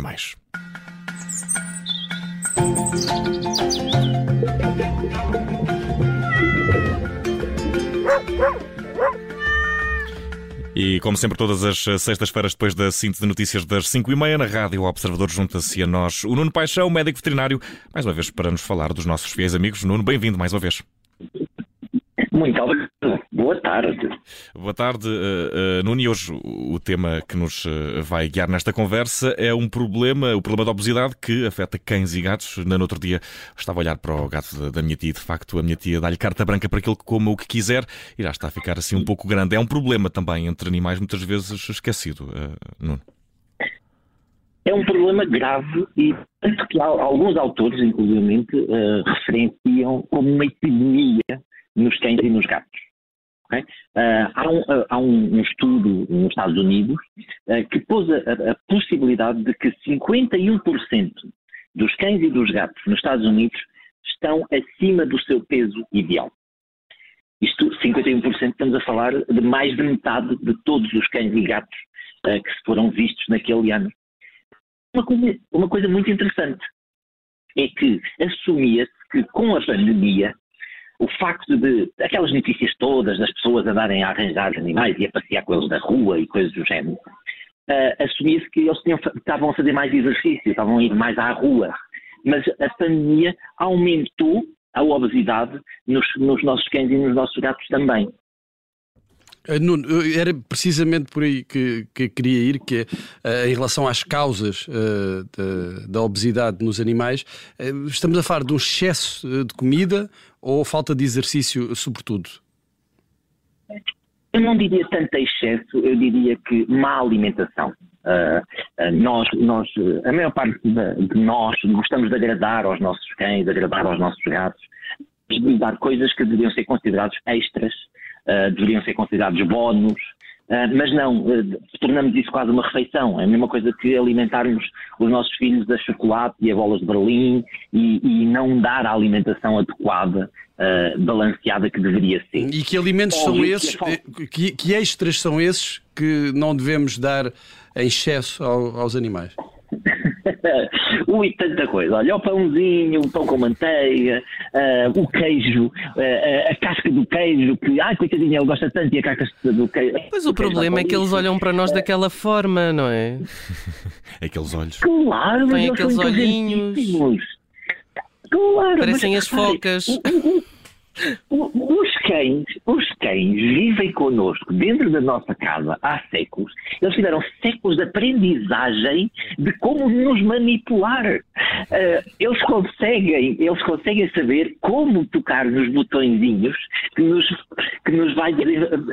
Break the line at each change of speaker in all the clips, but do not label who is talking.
animais. E como sempre, todas as sextas-feiras, depois da síntese de notícias das 5 e meia, na Rádio Observador, junta-se a nós o Nuno Paixão, médico veterinário, mais uma vez para nos falar dos nossos fiéis amigos. Nuno, bem-vindo mais uma vez.
Muito obrigado. Boa tarde.
Boa tarde, uh, uh, Nuno. E hoje o tema que nos uh, vai guiar nesta conversa é um problema, o problema da obesidade que afeta cães e gatos. No outro dia estava a olhar para o gato da, da minha tia e de facto a minha tia dá-lhe carta branca para que ele coma o que quiser e já está a ficar assim um pouco grande. É um problema também entre animais muitas vezes esquecido, Nuno.
É um problema grave e tanto que alguns autores, inclusive, referenciam como uma epidemia nos cães e nos gatos. Okay? Uh, há, um, uh, há um, estudo nos Estados Unidos uh, que pôs a, a, possibilidade de que 51% dos cães e dos gatos nos Estados Unidos estão acima do seu peso ideal. Isto, 51%, estamos a falar de mais de metade de todos os cães e gatos que foram vistos naquele ano. Uma coisa, uma coisa muito interessante é que assumia-se que com a pandemia o facto de aquelas notícias todas das pessoas andarem a arranjar animais e a passear com eles na rua e coisas do género, uh, assumia-se que eles tinham, estavam a fazer mais exercício, estavam a ir mais à rua. Mas a pandemia aumentou a obesidade nos, nos nossos cães e nos nossos gatos também.
Eh, Nuno, era precisamente por aí que, que queria ir, que uh, em relação às causas uh, da, da, obesidade nos animais, uh, estamos a falar de um excesso de comida ou falta de exercício, sobretudo?
Eu não diria tanto excesso, eu diria que má alimentação. nós, nós, a maior parte de, nós gostamos de agradar aos nossos cães, de agradar aos nossos gatos, de dar coisas que deveriam ser considerados extras uh, deveriam ser considerados bónus, Uh, mas não, uh, tornamos isso quase uma refeição. É a mesma coisa que alimentarmos os nossos filhos a chocolate e a bolas de Berlim e, e não dar a alimentação adequada, uh, balanceada que deveria ser.
E que alimentos são esses, que, que, que, extras são esses que não devemos dar em excesso ao, aos animais?
Ui, tanta coisa. Olha, o pãozinho, o pão com manteiga, uh, o queijo, uh, a casca do queijo, que, ai, coitadinha, ele gosta tanto e a casca do queijo.
Pois o problema é que eles olham para nós daquela forma, não é?
Aqueles olhos.
Claro,
mas Tem aqueles olhinhos.
Claro,
Parecem mas, as focas.
Os cães, os cães vivem connosco dentro da nossa casa há séculos. Eles tiveram séculos de aprendizagem de como nos manipular. Uh, eles conseguem, eles conseguem saber como tocar nos botõezinhos que nos, que nos vai,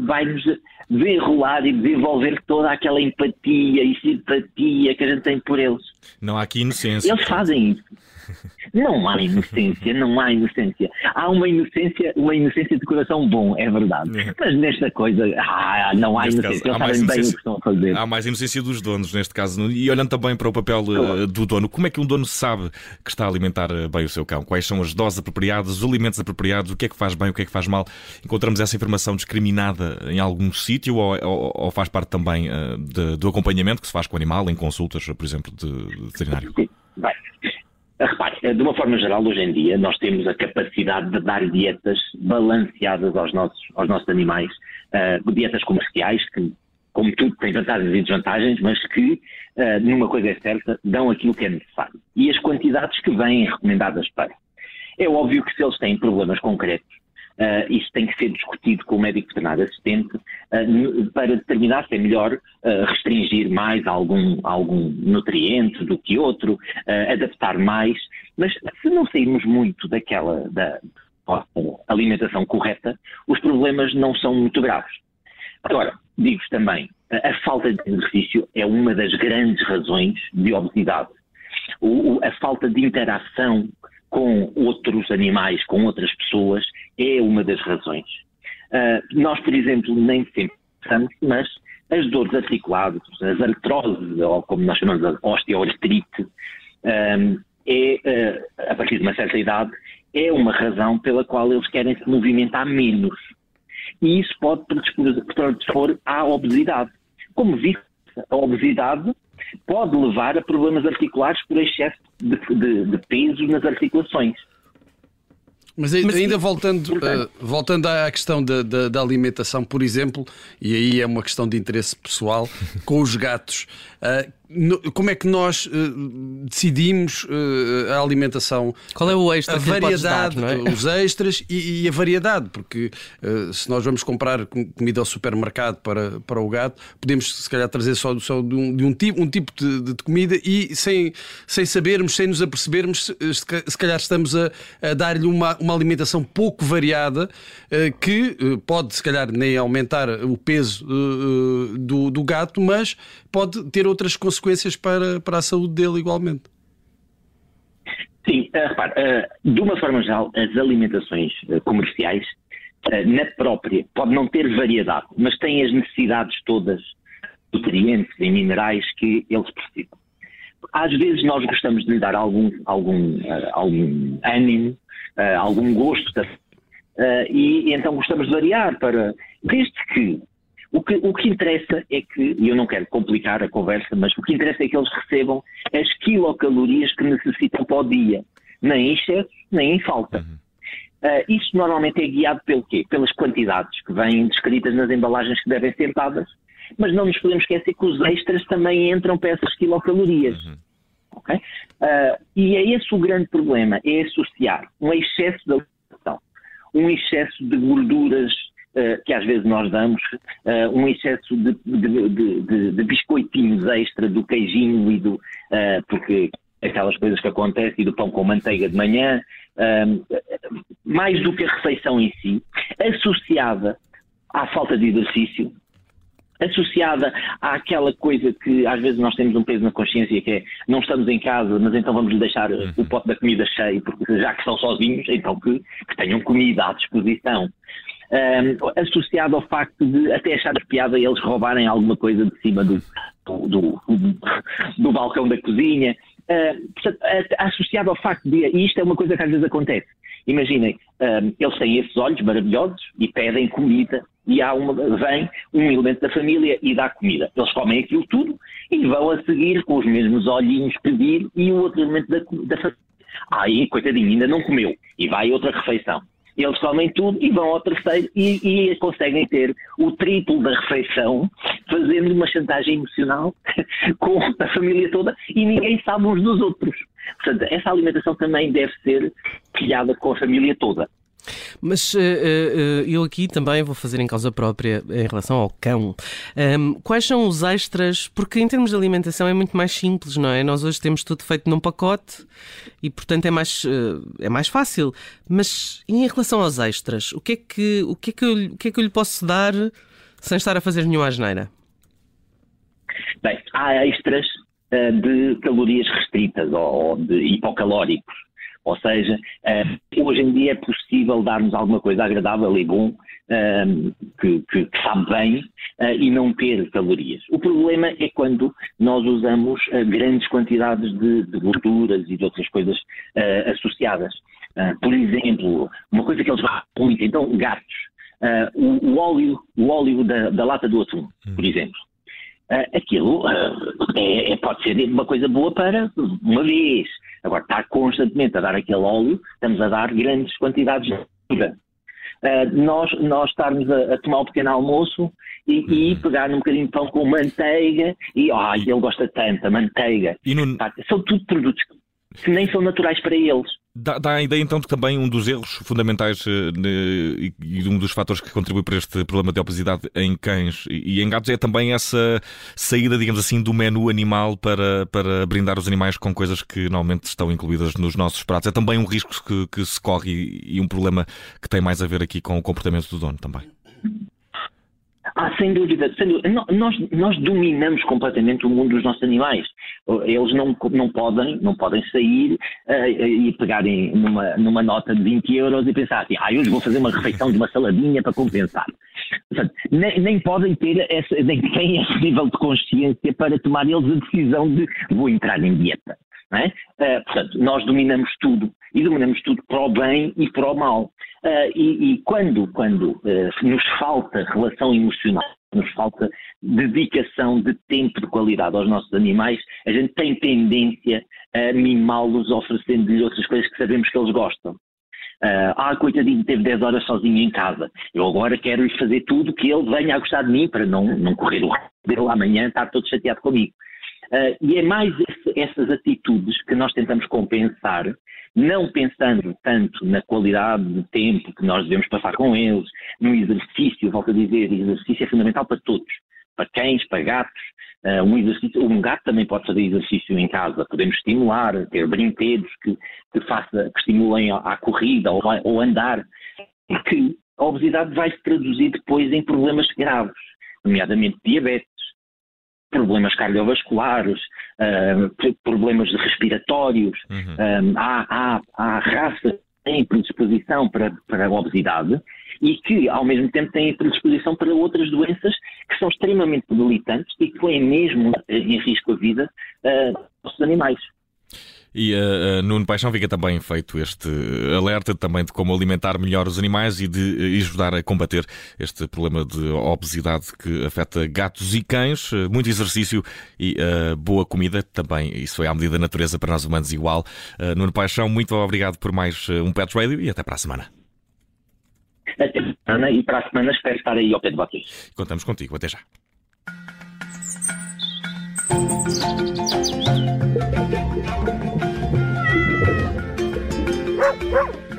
vai nos desenrolar e desenvolver toda aquela empatia e simpatia que a gente tem por eles.
Não há aqui inocência.
Eles fazem isso. Não há inocência, não há inocência. Há uma inocência, uma inocência de coração bom, é verdade. É. Mas nesta coisa, ah, não há neste inocência. Caso, há mais inocência, bem o que estão a fazer.
Há mais inocência dos donos, neste caso. E olhando também para o papel uh, do dono, como é que um dono sabe que está a alimentar eh, bem o seu cão? Quais são as doses apropriadas, os alimentos apropriados, o que é que faz bem, o que é que faz mal? Encontramos essa informação discriminada em algum sítio ou, ou, ou, faz parte também uh, de, do acompanhamento que se faz com o animal em consultas, por exemplo, de, de veterinário?
Sim, de uma forma geral, hoje em dia, nós temos a capacidade de dar dietas balanceadas aos nossos, aos nossos animais, uh, dietas comerciais, que, como tudo, têm vantagens e desvantagens, mas que, uh, numa coisa é certa, dão aquilo que é necessário. E as quantidades que vêm recomendadas para. É óbvio que se eles têm problemas concretos, Uh, isso tem que ser discutido com o médico veterinário assistente uh, para determinar se é melhor uh, restringir mais algum, algum nutriente do que outro, adaptar mais. Mas se não sairmos muito daquela da alimentação correta, os problemas não são muito graves. Agora, digo também, a falta de exercício é uma das grandes razões de obesidade. O, a falta de interação com outros animais, com outras pessoas, é uma das razões. Uh, nós, por exemplo, nem sempre pensamos, mas as dores articuladas, as artroses, ou como nós chamamos a osteoartrite, um, é, uh, a partir de uma certa idade, é uma razão pela qual eles querem se movimentar menos. E isso pode predispor à obesidade. Como visto, a obesidade pode levar a problemas articulares por excesso de, de, de peso nas articulações.
Mas, ainda voltando, uh, voltando à questão da, da, da, alimentação, por exemplo, e aí é uma questão de interesse pessoal, com os gatos. Uh, como é que nós uh, decidimos uh, a alimentação?
Qual é o extra?
A variedade, dar, é? os extras e, e, a variedade, porque uh, se nós vamos comprar comida ao supermercado para, para o gato, podemos se calhar trazer só, só de, um, de um tipo, um tipo de, de, comida e sem, sem sabermos, sem nos apercebermos, se, se calhar estamos a, a dar-lhe uma, uma alimentação pouco variada que pode se calhar nem aumentar o peso do, do gato, mas pode ter outras consequências para, para a saúde dele igualmente.
Sim, uh, repare, uh, de uma forma geral, as alimentações uh, comerciais, na própria, pode não ter variedade, mas têm as necessidades todas nutrientes e minerais que eles precisam. Às vezes nós gostamos de lhe dar algum, algum, algum ânimo, algum gosto, e então gostamos de variar para, desde que o que, o que interessa é que, e eu não quero complicar a conversa, mas o que interessa é que eles recebam as quilocalorias que necessitam para o dia, nem em excesso, nem em falta. Uhum. Uh, isso normalmente é guiado pelo quê? Pelas quantidades que vêm descritas nas embalagens que devem ser dadas, mas não nos podemos esquecer que os extras também entram para essas quilocalorias. Uhum. Okay? Uh, e é esse o grande problema, é associar um excesso de alimentação, um excesso de gorduras uh, que às vezes nós damos, uh, um excesso de, de, de, de, biscoitinhos extra do queijinho e do. Uh, porque aquelas coisas que acontecem e do pão com manteiga de manhã, mais do que a refeição em si, associada à falta de exercício, associada àquela coisa que às vezes nós temos um peso na consciência que é não estamos em casa, mas então vamos lhe deixar uhum. o pote da comida cheio, porque já que são sozinhos, então que, que tenham comida à disposição um, associado ao facto de até achar piada eles roubarem alguma coisa de cima do, do, do, do balcão da cozinha. Uh, portanto, associado ao facto de. E isto é uma coisa que às vezes acontece. Imaginem, um, eles têm esses olhos maravilhosos e pedem comida e há uma, vem um elemento da família e dá comida. Eles comem aquilo tudo e vão a seguir com os mesmos olhinhos pedir e o outro elemento da, da família. Aí, coitadinho, ainda não comeu. E vai outra refeição. Eles comem tudo e vão ao terceiro e, e, conseguem ter o triplo da refeição, fazendo uma chantagem emocional com a família toda e ninguém sabe uns dos outros. Portanto, essa alimentação também deve ser criada com a família toda.
Mas uh, uh, eu aqui também vou fazer em causa própria em relação ao cão. Quais são os extras? Porque em termos de alimentação é muito mais simples, não é? Nós hoje temos tudo feito num pacote e, portanto, é mais, é mais fácil. Mas em relação aos extras, o que é que, o que, é que, eu, o que, é que eu lhe posso dar sem estar a fazer nenhuma asneira?
Bem, há extras de calorias restritas ou de hipocalóricos ou seja, uh, hoje em dia é possível darmos alguma coisa agradável e bom, uh, que, que, que, sabe bem, uh, e não ter calorias. O problema é quando nós usamos grandes quantidades de, de, gorduras e de outras coisas associadas. por exemplo, uma coisa que eles gostam muito, então, gatos. O, o, óleo, o óleo da, da lata do atum, hum. por exemplo. Uh, aquilo uh, é, é, pode ser uma coisa boa para uma vez, Agora, estar constantemente a dar aquele óleo, estamos a dar grandes quantidades de gordura. Uh, nós, nós estarmos a, a, tomar um pequeno almoço e, uhum. e, pegar um bocadinho de pão com manteiga e, ai, ele gosta tanto, a manteiga. No... São tudo produtos que nem são naturais para eles.
Dá, dá, a ideia então de que também um dos erros fundamentais uh, e, um dos fatores que contribui para este problema de obesidade em cães e, em gatos é também essa saída, digamos assim, do menu animal para, para brindar os animais com coisas que normalmente estão incluídas nos nossos pratos. É também um risco que, que se corre e um problema que tem mais a ver aqui com o comportamento do dono também.
Ah, sem dúvida, sem dúvida. Nós, nós dominamos completamente o mundo dos nossos animais. Eles não, não, podem, não podem sair uh, e pegarem numa, numa nota de 20 euros e pensar assim, ah, hoje vou fazer uma refeição de uma saladinha para compensar. Portanto, nem, nem, podem ter essa, nem têm esse nível de consciência para tomar eles a decisão de vou entrar em dieta. É? Uh, portanto, nós dominamos tudo e dominamos tudo para o bem e para o mal. Uh, e, e, quando, quando uh, nos falta relação emocional nos falta dedicação de tempo de qualidade aos nossos animais, a gente tem tendência a mimá-los oferecendo-lhes outras coisas que sabemos que eles gostam. Uh, ah, coitadinho, teve 10 horas sozinho em casa. Eu agora quero-lhe fazer tudo que ele venha a gostar de mim para não, não correr o risco dele amanhã estar todo chateado comigo. Uh, e é mais esse, essas atitudes que nós tentamos compensar, não pensando tanto na qualidade de tempo que nós devemos passar com eles, no exercício, volto a dizer, exercício é fundamental para todos, para cães, para gatos. Uh, um, exercício, um gato também pode fazer exercício em casa, podemos estimular, ter brinquedos que, que, faça, que estimulem a, a corrida ou, ou andar, que a obesidade vai se traduzir depois em problemas graves, nomeadamente diabetes problemas cardiovasculares, uh, problemas respiratórios, uhum. há, há, há raças que têm predisposição para, para a obesidade e que, ao mesmo tempo, têm predisposição para outras doenças que são extremamente debilitantes e que põem mesmo em risco a vida uh, dos animais.
E uh, Nuno Paixão fica também feito este alerta também de como alimentar melhor os animais e de ajudar a combater este problema de obesidade que afeta gatos e cães. Muito exercício e uh, boa comida também. Isso foi à medida da natureza para nós humanos igual. Uh, Nuno Paixão, muito obrigado por mais um Pet Radio e até para a semana.
Até para a semana e para a semana espero estar aí ao pé de vocês.
Contamos contigo. Até já. Woof, woof!